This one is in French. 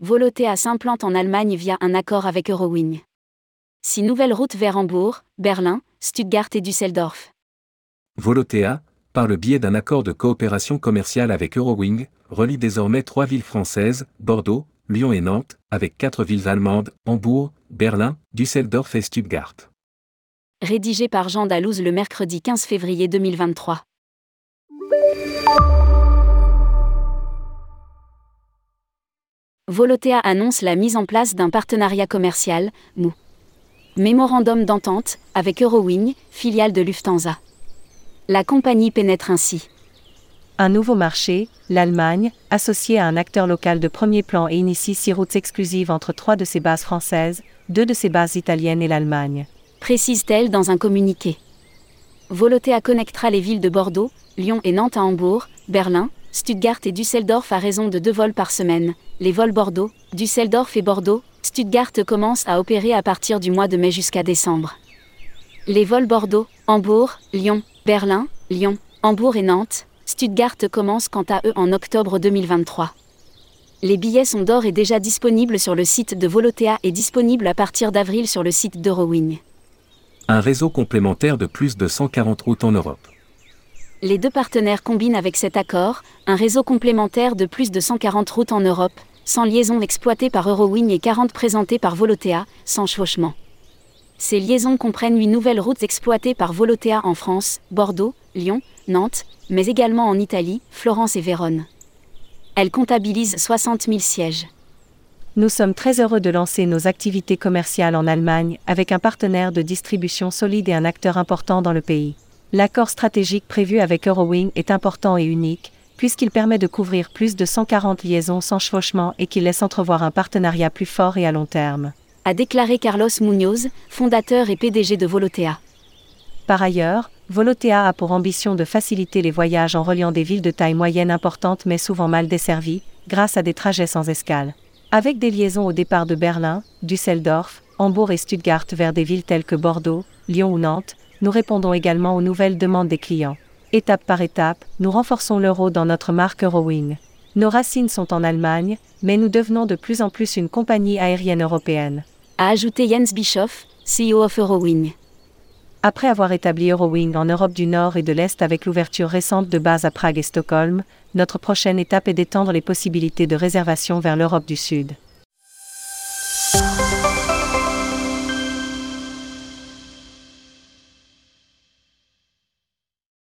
Volotea s'implante en Allemagne via un accord avec Eurowing. Six nouvelles routes vers Hambourg, Berlin, Stuttgart et Düsseldorf. Volotea, par le biais d'un accord de coopération commerciale avec Eurowing, relie désormais trois villes françaises, Bordeaux, Lyon et Nantes, avec quatre villes allemandes, Hambourg, Berlin, Düsseldorf et Stuttgart. Rédigé par Jean Dalouse le mercredi 15 février 2023. Volotea annonce la mise en place d'un partenariat commercial, MOU. Mémorandum d'entente, avec Eurowing, filiale de Lufthansa. La compagnie pénètre ainsi. Un nouveau marché, l'Allemagne, associé à un acteur local de premier plan et initie six routes exclusives entre trois de ses bases françaises, deux de ses bases italiennes et l'Allemagne. Précise-t-elle dans un communiqué. Volotea connectera les villes de Bordeaux, Lyon et Nantes à Hambourg, Berlin, Stuttgart et Düsseldorf à raison de deux vols par semaine. Les vols Bordeaux, Düsseldorf et Bordeaux, Stuttgart commencent à opérer à partir du mois de mai jusqu'à décembre. Les vols Bordeaux, Hambourg, Lyon, Berlin, Lyon, Hambourg et Nantes, Stuttgart commencent quant à eux en octobre 2023. Les billets sont d'or et déjà disponibles sur le site de Volotea et disponibles à partir d'avril sur le site d'Eurowing. Un réseau complémentaire de plus de 140 routes en Europe les deux partenaires combinent avec cet accord un réseau complémentaire de plus de 140 routes en Europe, sans liaisons exploitées par Eurowing et 40 présentées par Volotea, sans chevauchement. Ces liaisons comprennent 8 nouvelles routes exploitées par Volotea en France, Bordeaux, Lyon, Nantes, mais également en Italie, Florence et Vérone. Elles comptabilisent 60 000 sièges. Nous sommes très heureux de lancer nos activités commerciales en Allemagne avec un partenaire de distribution solide et un acteur important dans le pays. L'accord stratégique prévu avec Eurowing est important et unique, puisqu'il permet de couvrir plus de 140 liaisons sans chevauchement et qu'il laisse entrevoir un partenariat plus fort et à long terme. A déclaré Carlos Munoz, fondateur et PDG de Volotea. Par ailleurs, Volotea a pour ambition de faciliter les voyages en reliant des villes de taille moyenne importante mais souvent mal desservies, grâce à des trajets sans escale. Avec des liaisons au départ de Berlin, Düsseldorf, Hambourg et Stuttgart vers des villes telles que Bordeaux, Lyon ou Nantes, nous répondons également aux nouvelles demandes des clients. Étape par étape, nous renforçons l'euro dans notre marque Eurowing. Nos racines sont en Allemagne, mais nous devenons de plus en plus une compagnie aérienne européenne. A ajouté Jens Bischoff, CEO of Eurowing. Après avoir établi Eurowing en Europe du Nord et de l'Est avec l'ouverture récente de bases à Prague et Stockholm, notre prochaine étape est d'étendre les possibilités de réservation vers l'Europe du Sud.